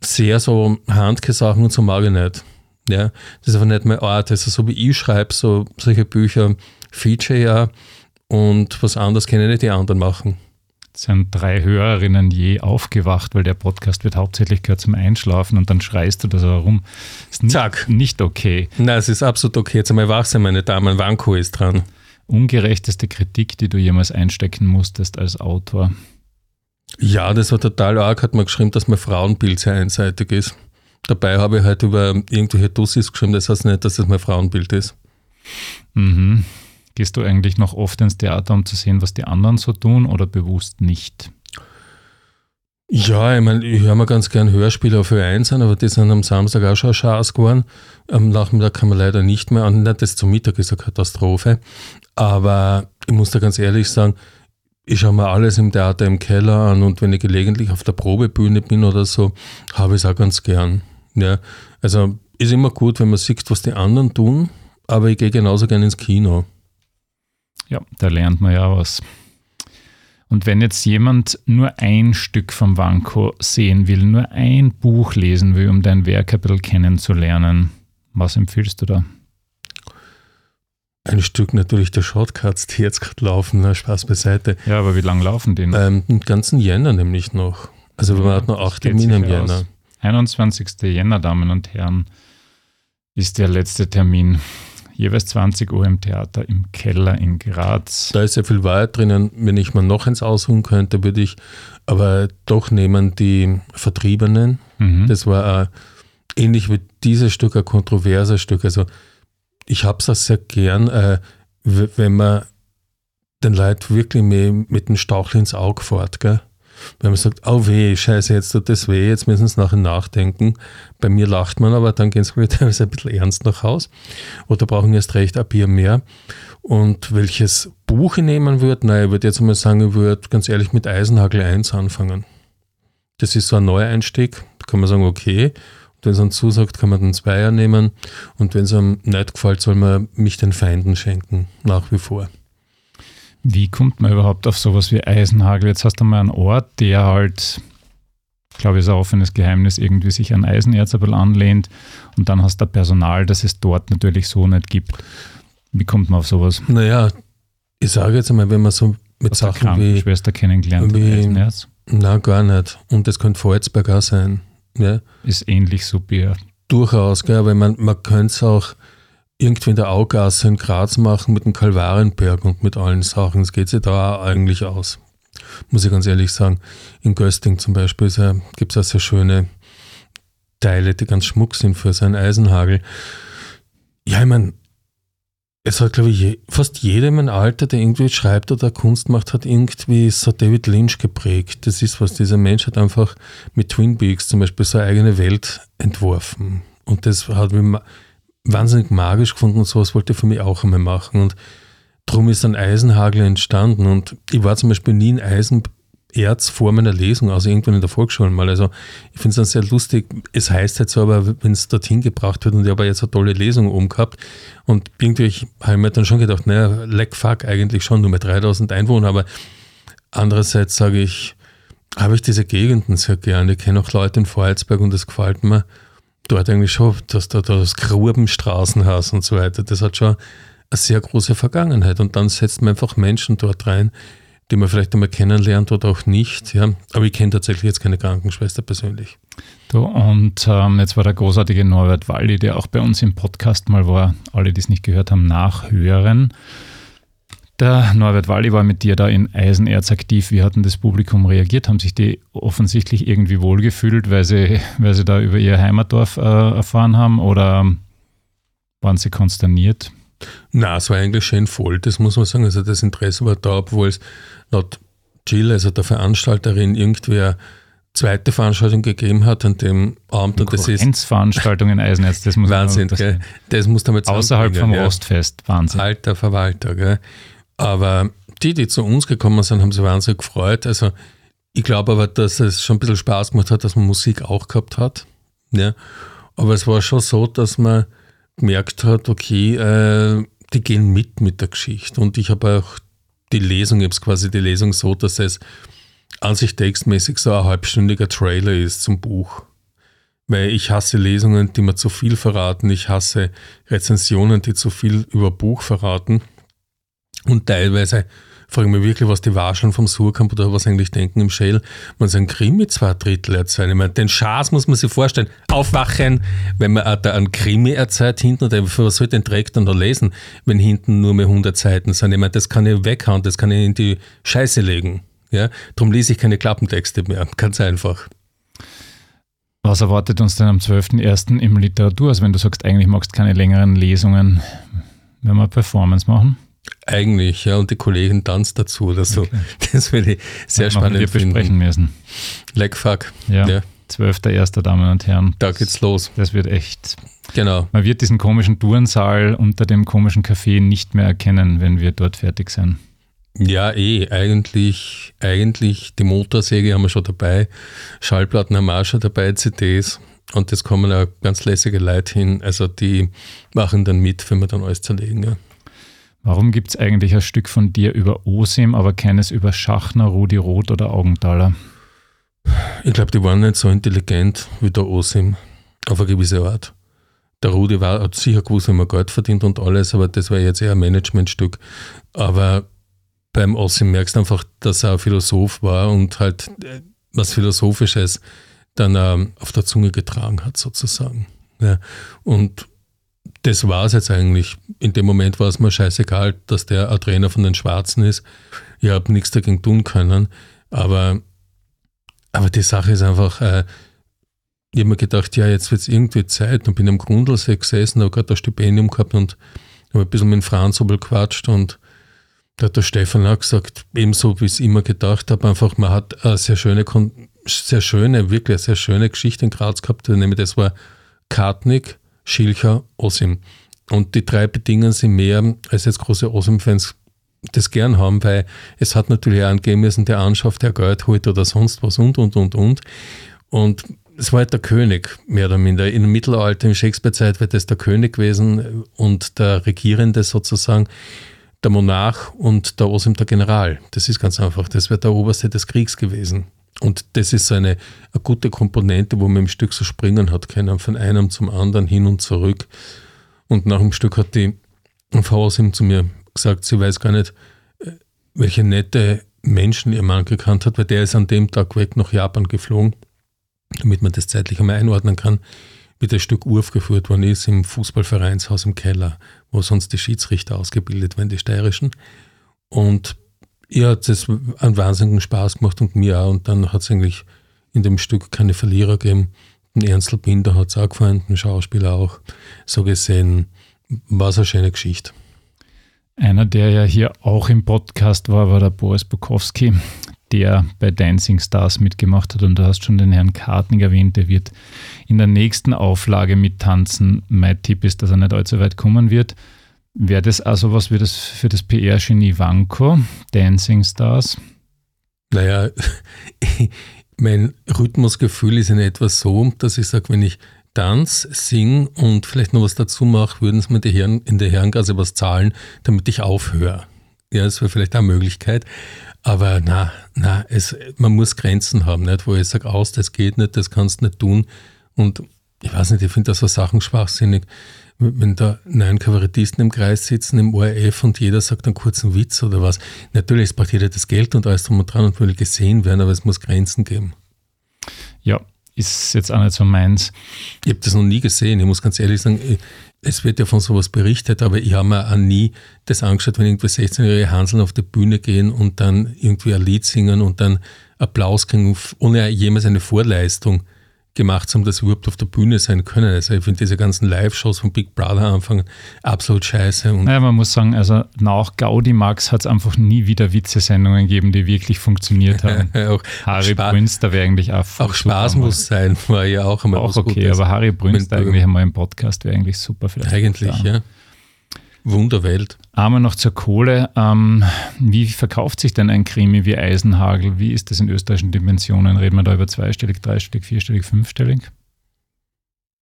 S1: sehr so Handgesachen und so mag ich nicht. Ja. Das ist einfach nicht meine Art. Also so wie ich schreibe, so solche Bücher, Feature ja und was anderes kann ich nicht die anderen machen
S3: sind drei Hörerinnen je aufgewacht, weil der Podcast wird hauptsächlich gehört zum Einschlafen und dann schreist du da so herum. Ist nicht, Zack. nicht okay.
S1: Nein, es ist absolut okay. Jetzt einmal wach sein, meine Damen. Wanko ist dran.
S3: Ungerechteste Kritik, die du jemals einstecken musstest als Autor?
S1: Ja, das war total arg. Hat man geschrieben, dass mein Frauenbild sehr einseitig ist. Dabei habe ich halt über irgendwelche Dussis geschrieben, das heißt nicht, dass das mein Frauenbild ist.
S3: Mhm. Gehst du eigentlich noch oft ins Theater, um zu sehen, was die anderen so tun oder bewusst nicht?
S1: Ja, ich meine, ich höre mir ganz gern Hörspiele auf Ö1 an, aber die sind am Samstag auch schon Schaß geworden. Am Nachmittag kann man leider nicht mehr an. Das zum Mittag ist eine Katastrophe. Aber ich muss da ganz ehrlich sagen, ich schaue mir alles im Theater im Keller an und wenn ich gelegentlich auf der Probebühne bin oder so, habe ich es auch ganz gern. Ja, also ist immer gut, wenn man sieht, was die anderen tun, aber ich gehe genauso gern ins Kino.
S3: Ja, da lernt man ja was. Und wenn jetzt jemand nur ein Stück vom Wanko sehen will, nur ein Buch lesen will, um dein Werk ein bisschen kennenzulernen, was empfiehlst du da?
S1: Ein Stück natürlich der Shortcuts, die jetzt gerade laufen, na, Spaß beiseite.
S3: Ja, aber wie lange laufen die
S1: noch? Ähm, den ganzen Jänner nämlich noch. Also ja, man hat noch acht Termine im Jänner. Aus.
S3: 21. Jänner, Damen und Herren, ist der letzte Termin jeweils 20 Uhr im Theater im Keller in Graz.
S1: Da ist sehr viel Wahrheit drinnen. Wenn ich mal noch eins aussuchen könnte, würde ich aber doch nehmen die Vertriebenen. Mhm. Das war äh, ähnlich wie dieses Stück ein kontroverses Stück. Also ich habe es auch sehr gern, äh, wenn man den Leuten wirklich mit, mit dem Stauchel ins Auge fährt. Gell? Wenn man sagt, oh weh, scheiße, jetzt tut das weh, jetzt müssen sie nachher nachdenken. Bei mir lacht man, aber dann gehen sie (laughs) teilweise ein bisschen ernst nach Haus. Oder brauchen erst recht ein Bier mehr. Und welches Buch ich nehmen würde? Nein, ich würde jetzt mal sagen, ich würde ganz ehrlich mit Eisenhagel 1 anfangen. Das ist so ein Neueinstieg. Da kann man sagen, okay. Und wenn es einem zusagt, kann man den Zweier nehmen. Und wenn es einem nicht gefällt, soll man mich den Feinden schenken, nach wie vor.
S3: Wie kommt man überhaupt auf sowas wie Eisenhagel? Jetzt hast du mal einen Ort, der halt, glaube ich, ist ein offenes Geheimnis, irgendwie sich an Eisenerz ein bisschen anlehnt und dann hast du Personal, das es dort natürlich so nicht gibt. Wie kommt man auf sowas?
S1: Naja, ich sage jetzt einmal, wenn man so mit hast Sachen wie...
S3: Schwester kennengelernt,
S1: wie, Eisenerz? Nein, gar nicht. Und das könnte Volzberg auch sein. Ja.
S3: Ist ähnlich so Bier.
S1: Durchaus, gell, weil man, man könnte es auch irgendwie in der Augasse in Graz machen mit dem Kalvarenberg und mit allen Sachen. Es geht sich da eigentlich aus. Muss ich ganz ehrlich sagen. In Gösting zum Beispiel gibt es auch sehr schöne Teile, die ganz schmuck sind für seinen Eisenhagel. Ja, ich meine, es hat, glaube ich, fast jeder meinem Alter, der irgendwie schreibt oder Kunst macht, hat irgendwie so David Lynch geprägt. Das ist was, dieser Mensch hat einfach mit Twin Peaks zum Beispiel seine eigene Welt entworfen. Und das hat mich wahnsinnig magisch gefunden und sowas wollte ich für mich auch einmal machen. Und darum ist ein Eisenhagel entstanden. Und ich war zum Beispiel nie ein Eisenerz vor meiner Lesung, also irgendwann in der Volksschule mal. Also ich finde es dann sehr lustig. Es heißt halt so, aber wenn es dorthin gebracht wird und ich habe jetzt eine tolle Lesung umgehabt und irgendwie habe ich mir dann schon gedacht, naja, leck fuck, eigentlich schon nur mit 3000 Einwohnern, aber andererseits sage ich, habe ich diese Gegenden sehr gerne. Ich kenne auch Leute in Vorarlberg und das gefällt mir dort eigentlich schon, dass da das Grubenstraßen hast und so weiter. Das hat schon eine sehr große Vergangenheit. Und dann setzt man einfach Menschen dort rein, die man vielleicht einmal kennenlernt oder auch nicht. Ja. Aber ich kenne tatsächlich jetzt keine Krankenschwester persönlich.
S3: Du, und ähm, jetzt war der großartige Norbert Walli, der auch bei uns im Podcast mal war. Alle, die es nicht gehört haben, nachhören. Der Norbert Walli war mit dir da in Eisenerz aktiv. Wie hat denn das Publikum reagiert? Haben sich die offensichtlich irgendwie wohlgefühlt, weil sie, weil sie da über ihr Heimatdorf äh, erfahren haben oder waren sie konsterniert?
S1: Na, es war eigentlich schön voll, das muss man sagen. Also das Interesse war da, obwohl es laut Jill, also der Veranstalterin, irgendwer zweite Veranstaltung gegeben hat an dem Abend.
S3: Und das ist Veranstaltung in Eisenherz, das muss (laughs)
S1: Wahnsinn, das, gell? das muss damit
S3: Außerhalb vom ja. Rostfest, Wahnsinn.
S1: Alter Verwalter, gell? Aber die, die zu uns gekommen sind, haben sich wahnsinnig gefreut. Also ich glaube aber, dass es schon ein bisschen Spaß gemacht hat, dass man Musik auch gehabt hat. Ja. Aber es war schon so, dass man gemerkt hat, okay, äh, die gehen mit mit der Geschichte. Und ich habe auch die Lesung, ich habe quasi die Lesung so, dass es an sich textmäßig so ein halbstündiger Trailer ist zum Buch. Weil ich hasse Lesungen, die mir zu viel verraten. Ich hasse Rezensionen, die zu viel über Buch verraten. Und teilweise frage ich mich wirklich, was die Warscheln vom Surkamp oder was eigentlich denken im Shell. Man sagt, Krimi zwei Drittel erzählen. Ich meine, den Schaß muss man sich vorstellen. Aufwachen, wenn man da einen Krimi erzählt hinten, oder was soll den Dreck dann da lesen, wenn hinten nur mehr 100 Seiten sind? Ich meine, das kann ich weghauen, das kann ich in die Scheiße legen. Ja? Darum lese ich keine Klappentexte mehr. Ganz einfach.
S3: Was erwartet uns denn am 12.01. im Literatur? Also wenn du sagst, eigentlich magst keine längeren Lesungen, wenn wir Performance machen?
S1: Eigentlich, ja, und die Kollegen tanzt dazu oder so. Okay. (laughs) Das würde ich sehr das spannend wir
S3: finden. besprechen müssen.
S1: Like fuck.
S3: Ja. ja. 12.01. Damen und Herren.
S1: Da geht's los.
S3: Das wird echt.
S1: Genau.
S3: Man wird diesen komischen Tourensaal unter dem komischen Café nicht mehr erkennen, wenn wir dort fertig sind.
S1: Ja, eh, eigentlich, eigentlich die Motorsäge haben wir schon dabei, Schallplatten haben wir auch schon dabei, CDs und das kommen auch ganz lässige Leute hin, also die machen dann mit, wenn wir dann alles zerlegen. Ja.
S3: Warum gibt es eigentlich ein Stück von dir über Osim, aber keines über Schachner, Rudi Roth oder Augenthaler?
S1: Ich glaube, die waren nicht so intelligent wie der Osim, auf eine gewisse Art. Der Rudi war, hat sicher gewusst, wie man Geld verdient und alles, aber das war jetzt eher ein Managementstück. Aber beim Ossim merkst du einfach, dass er ein Philosoph war und halt äh, was Philosophisches dann ähm, auf der Zunge getragen hat, sozusagen. Ja. Und das war es jetzt eigentlich. In dem Moment war es mir scheißegal, dass der ein Trainer von den Schwarzen ist. Ich habe nichts dagegen tun können. Aber, aber die Sache ist einfach, äh, ich habe mir gedacht, ja, jetzt wird es irgendwie Zeit und bin am Grundlsee gesessen, habe gerade ein Stipendium gehabt und habe ein bisschen mit Franz Obel quatscht und da hat der Stefan auch gesagt, ebenso wie ich es immer gedacht habe, einfach, man hat eine sehr schöne, sehr schöne, wirklich eine sehr schöne Geschichte in Graz gehabt, nämlich das war Kartnick, Schilcher, Osim. Und die drei Bedingungen sind mehr, als jetzt große Osim-Fans das gern haben, weil es hat natürlich auch angeben müssen, der anschafft, der Geld holt oder sonst was und, und, und, und. Und es war halt der König, mehr oder minder. In Mittelalter, in Shakespeare-Zeit wird das der König gewesen und der Regierende sozusagen der Monarch und der Osim der General. Das ist ganz einfach. Das wäre der Oberste des Kriegs gewesen. Und das ist eine, eine gute Komponente, wo man im Stück so springen hat können, von einem zum anderen hin und zurück. Und nach dem Stück hat die Frau Osim zu mir gesagt, sie weiß gar nicht, äh, welche nette Menschen ihr Mann gekannt hat, weil der ist an dem Tag weg nach Japan geflogen, damit man das zeitlich einmal einordnen kann wie das Stück aufgeführt worden ist im Fußballvereinshaus im Keller, wo sonst die Schiedsrichter ausgebildet werden, die steirischen. Und ihr hat es einen wahnsinnigen Spaß gemacht und mir auch. Und dann hat es eigentlich in dem Stück keine Verlierer gegeben. Den Ernst Binder hat es auch gefallen, den Schauspieler auch. So gesehen war es eine schöne Geschichte.
S3: Einer, der ja hier auch im Podcast war, war der Boris Bukowski, der bei Dancing Stars mitgemacht hat. Und du hast schon den Herrn Kartning erwähnt, der wird in der nächsten Auflage mittanzen. Mein Tipp ist, dass er nicht allzu weit kommen wird. Wäre das also was wie das für das PR-Genie Vanko, Dancing Stars?
S1: Naja, (laughs) mein Rhythmusgefühl ist in etwa so, dass ich sage, wenn ich tanze, singe und vielleicht noch was dazu mache, würden sie mir die Herren, in der Herrengasse was zahlen, damit ich aufhöre. Ja, das wäre vielleicht eine Möglichkeit. Aber na, na, es, man muss Grenzen haben, nicht? wo ich sage, aus, das geht nicht, das kannst du nicht tun. Und ich weiß nicht, ich finde das so Sachen schwachsinnig. Wenn da neun Kabarettisten im Kreis sitzen im ORF und jeder sagt einen kurzen Witz oder was. Natürlich, es braucht jeder das Geld und alles drum und dran und will gesehen werden, aber es muss Grenzen geben.
S3: Ja, ist jetzt auch nicht so meins.
S1: Ich habe das noch nie gesehen. Ich muss ganz ehrlich sagen, es wird ja von sowas berichtet, aber ich habe mir auch nie das angeschaut, wenn irgendwie 16-jährige Hanseln auf die Bühne gehen und dann irgendwie ein Lied singen und dann Applaus kriegen, ohne jemals eine Vorleistung gemacht haben, dass sie überhaupt auf der Bühne sein können. Also ich finde diese ganzen Live-Shows von Big Brother anfangen absolut scheiße. Und
S3: naja, man muss sagen, also nach Gaudi Max hat es einfach nie wieder Witzesendungen gegeben, die wirklich funktioniert haben. (laughs)
S1: auch
S3: Harry
S1: Spa-
S3: Brünster wäre eigentlich auch
S1: Auch Spaß
S3: super,
S1: muss sein, war ja auch einmal
S3: Auch okay, aber Harry Brünster eigentlich einmal im Podcast wäre eigentlich super. Vielleicht
S1: Eigentlich, ja. Wunderwelt.
S3: Einmal noch zur Kohle. Ähm, wie verkauft sich denn ein Krimi wie Eisenhagel? Wie ist das in österreichischen Dimensionen? Reden wir da über zweistellig, dreistellig, vierstellig, fünfstellig?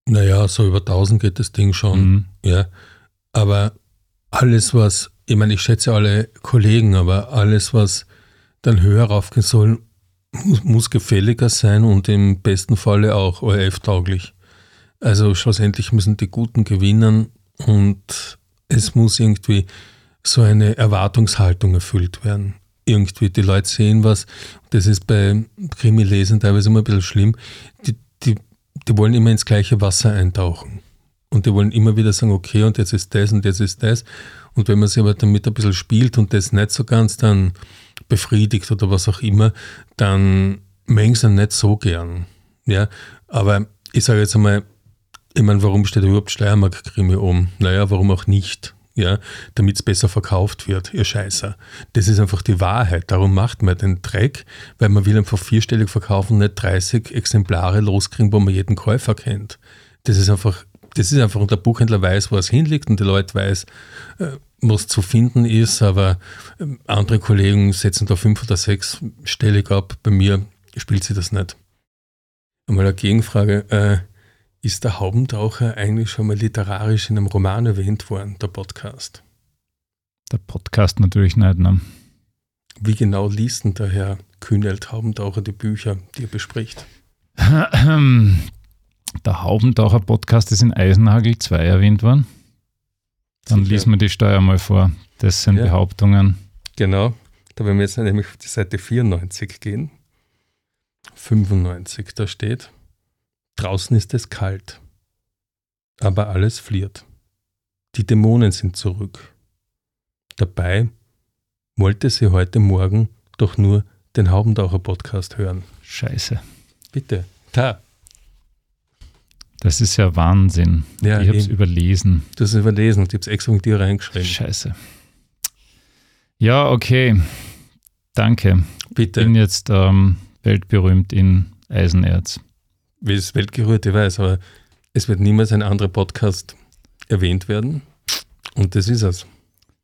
S1: Naja, so über 1000 geht das Ding schon.
S3: Mhm.
S1: Ja, aber alles, was, ich meine, ich schätze alle Kollegen, aber alles, was dann höher raufgehen soll, muss, muss gefälliger sein und im besten Falle auch ORF-tauglich. Also schlussendlich müssen die Guten gewinnen und es muss irgendwie so eine Erwartungshaltung erfüllt werden. Irgendwie, die Leute sehen was, das ist bei Krimi-Lesen teilweise immer ein bisschen schlimm, die, die, die wollen immer ins gleiche Wasser eintauchen. Und die wollen immer wieder sagen, okay, und jetzt ist das und jetzt ist das. Und wenn man sich aber damit ein bisschen spielt und das nicht so ganz dann befriedigt oder was auch immer, dann mengen sie nicht so gern. Ja, aber ich sage jetzt einmal, ich meine, warum steht überhaupt Steiermark-Krimi um? Naja, warum auch nicht? Ja, damit es besser verkauft wird, ihr Scheißer. Das ist einfach die Wahrheit. Darum macht man den Dreck, weil man will einfach vierstellig verkaufen, nicht 30 Exemplare loskriegen, wo man jeden Käufer kennt. Das ist einfach, das ist einfach, und der Buchhändler weiß, wo es hinliegt und die Leute weiß, äh, was zu finden ist, aber ähm, andere Kollegen setzen da fünf oder sechs stellig ab. Bei mir spielt sie das nicht. Einmal eine Gegenfrage. Äh, ist der Haubentaucher eigentlich schon mal literarisch in einem Roman erwähnt worden, der Podcast?
S3: Der Podcast natürlich nicht. Ne?
S1: Wie genau liest denn der Herr Kühnelt Haubentaucher die Bücher, die er bespricht? (clears throat)
S3: Der Haubentaucher-Podcast ist in Eisenhagel 2 erwähnt worden. Dann
S1: Sicher.
S3: liest man die Steuer mal vor. Das sind
S1: Ja.
S3: Behauptungen.
S1: Genau, da werden wir jetzt nämlich auf die Seite 94 gehen. 95, da steht, draußen ist es kalt, aber alles fliert. Die Dämonen sind zurück. Dabei wollte sie heute Morgen doch nur den Haubentaucher-Podcast hören.
S3: Scheiße.
S1: Bitte, da,
S3: Das ist ja Wahnsinn.
S1: Ja,
S3: ich habe es überlesen.
S1: du hast es überlesen und ich habe es extra mit dir reingeschrieben.
S3: Scheiße. Ja, okay. Danke.
S1: Bitte,
S3: Bin jetzt ähm, weltberühmt in Eisenerz.
S1: Wie es weltgerührt, ich weiß, aber es wird niemals ein anderer Podcast erwähnt werden. Und das ist es.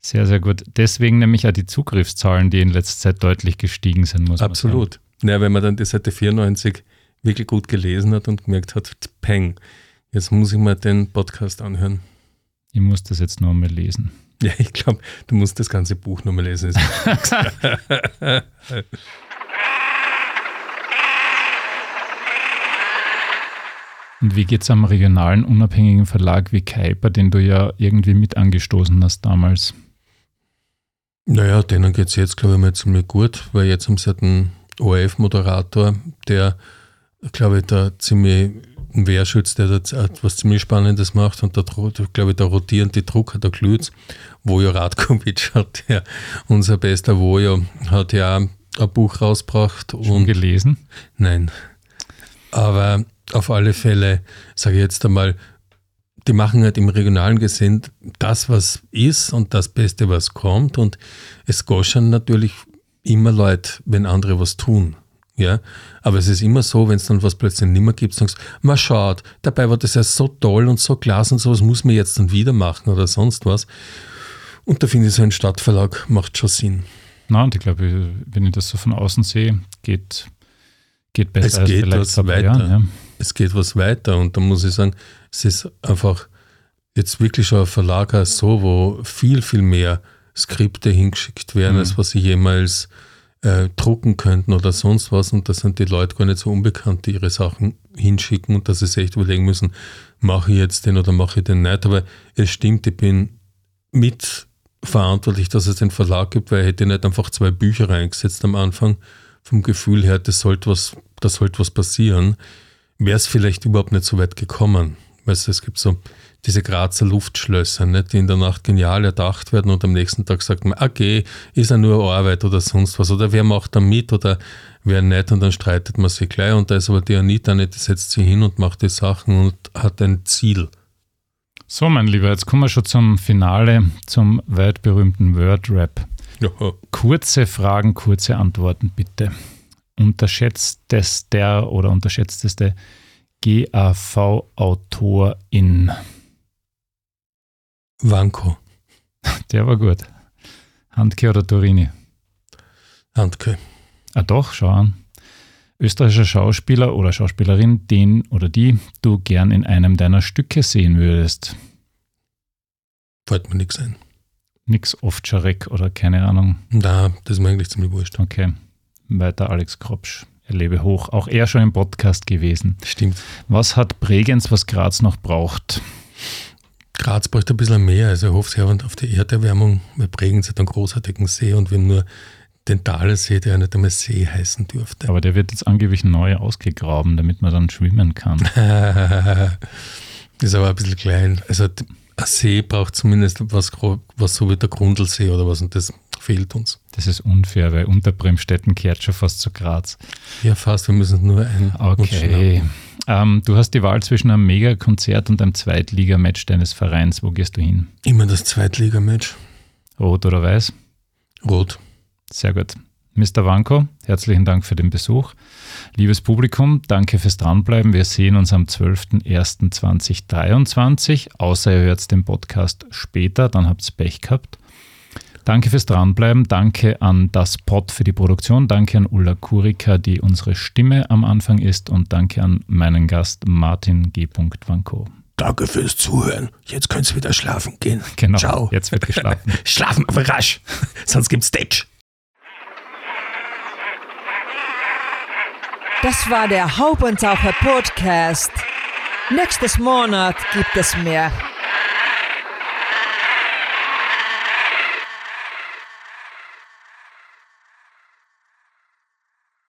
S3: Sehr, sehr gut. Deswegen nämlich auch die Zugriffszahlen, die in letzter Zeit deutlich gestiegen sind, muss
S1: Absolut. Ja, wenn man dann die Seite 94 wirklich gut gelesen hat und gemerkt hat, peng, jetzt muss ich mal den Podcast anhören.
S3: man. Ich muss das jetzt noch mal lesen.
S1: Ja, ich glaube, du musst das ganze Buch nochmal lesen. (laughs) (laughs) (laughs)
S3: Und wie geht es am regionalen unabhängigen Verlag wie Kuiper, den du ja irgendwie mit angestoßen hast damals?
S1: naja, denen geht es jetzt, glaube ich, mal ziemlich gut, weil jetzt haben sie halt einen ORF-Moderator, der, glaube ich, da ziemlich ein Wehrschütz, der da was ziemlich Spannendes macht und da, glaube ich, da rotieren die Drucker, da glüht Vojo Radkovic hat ja, unser bester Vojo, hat ja ein Buch rausgebracht
S3: Schon
S1: und
S3: gelesen?
S1: Nein. Aber auf alle Fälle, sage ich jetzt einmal, die machen halt im regionalen Gesinn das, was ist und das Beste, was kommt. Und es goschern natürlich immer Leute, wenn andere was tun. Ja, aber es ist immer so, wenn es dann was plötzlich nicht mehr gibt, sagst man schaut, dabei war das ja so toll und so klasse und sowas muss man jetzt dann wieder machen oder sonst was. Und da finde ich, so ein Stadtverlag macht schon Sinn.
S3: Na, und ich glaube, wenn ich das so von außen sehe, geht, geht besser
S1: Es
S3: als
S1: geht
S3: vielleicht
S1: was weiter.
S3: Jahren, ja.
S1: Es geht was weiter. Und da muss ich sagen, es ist einfach jetzt wirklich schon ein Verlag so, wo viel, viel mehr Skripte hingeschickt werden,
S3: Mhm.
S1: als was sie jemals äh, drucken könnten oder sonst was. Und da sind die Leute gar nicht so unbekannt, die ihre Sachen hinschicken und dass sie sich echt überlegen müssen, mache ich jetzt den oder mache ich den nicht, aber es stimmt, ich bin mitverantwortlich, dass es den Verlag gibt, weil ich hätte nicht einfach zwei Bücher reingesetzt am Anfang, vom Gefühl her, das sollte was, da sollte was passieren, wäre es vielleicht überhaupt nicht so weit gekommen. Weißt du, es gibt so diese Grazer Luftschlösser, nicht, die in der Nacht genial erdacht werden und am nächsten Tag sagt man, okay, ist ja nur Arbeit oder sonst was oder wer macht da mit oder wäre nett und dann streitet man sich gleich. Und da ist aber die Anita nicht, die setzt sich hin und macht die Sachen und hat ein Ziel.
S3: So, mein Lieber, jetzt kommen wir schon zum Finale, zum weltberühmten Word-Rap.
S1: Ja.
S3: Kurze Fragen, kurze Antworten, bitte. Unterschätztester oder unterschätzteste GAV-Autorin?
S1: Wanko,
S3: Der war gut. Handke oder Torini?
S1: Handke.
S3: Ah doch, schau an. Österreichischer Schauspieler oder Schauspielerin, den oder die du gern in einem deiner Stücke sehen würdest.
S1: Fällt mir nichts ein.
S3: Nix Ovtcharek oder keine Ahnung.
S1: Na, das ist mir eigentlich ziemlich wurscht.
S3: Okay. Weiter Alex Kropsch. Er lebe hoch. Auch er schon im Podcast gewesen.
S1: Stimmt.
S3: Was hat Bregenz, was Graz noch braucht?
S1: Graz bräuchte ein bisschen mehr. Also ich hoffe sehr auf die Erderwärmung. Wir Bregenz hat einen großartigen See und wir haben nur den Talesee, der ja nicht einmal See heißen dürfte.
S3: Aber der wird jetzt angeblich neu ausgegraben, damit man dann schwimmen kann. (laughs)
S1: ist aber ein bisschen klein. Also ein See braucht zumindest was, was so wie der Grundlsee oder was und das fehlt uns.
S3: Das ist unfair, weil Unterbremstetten kehrt schon fast zu Graz.
S1: Ja, fast, wir müssen nur ein
S3: Okay. Ähm, du hast die Wahl zwischen einem Megakonzert und einem Zweitligamatch deines Vereins. Wo gehst du hin?
S1: Immer das Zweitligamatch.
S3: Rot oder weiß?
S1: Rot.
S3: Sehr gut. Mr. Wanko, herzlichen Dank für den Besuch. Liebes Publikum, danke fürs Dranbleiben. Wir sehen uns am 12.01.2023, außer ihr hört den Podcast später, dann habt ihr Pech gehabt. Danke fürs Dranbleiben. Danke an das Pod für die Produktion. Danke an Ulla Kurika, die unsere Stimme am Anfang ist. Und danke an meinen Gast Martin G. Wanko.
S1: Danke fürs Zuhören. Jetzt könnt ihr wieder schlafen gehen.
S3: Genau,
S1: Ciao.
S3: jetzt wird geschlafen. (laughs)
S1: Schlafen aber rasch, sonst gibt's Stage.
S2: Das war der Haubentaucher Podcast. Nächstes Monat gibt es mehr.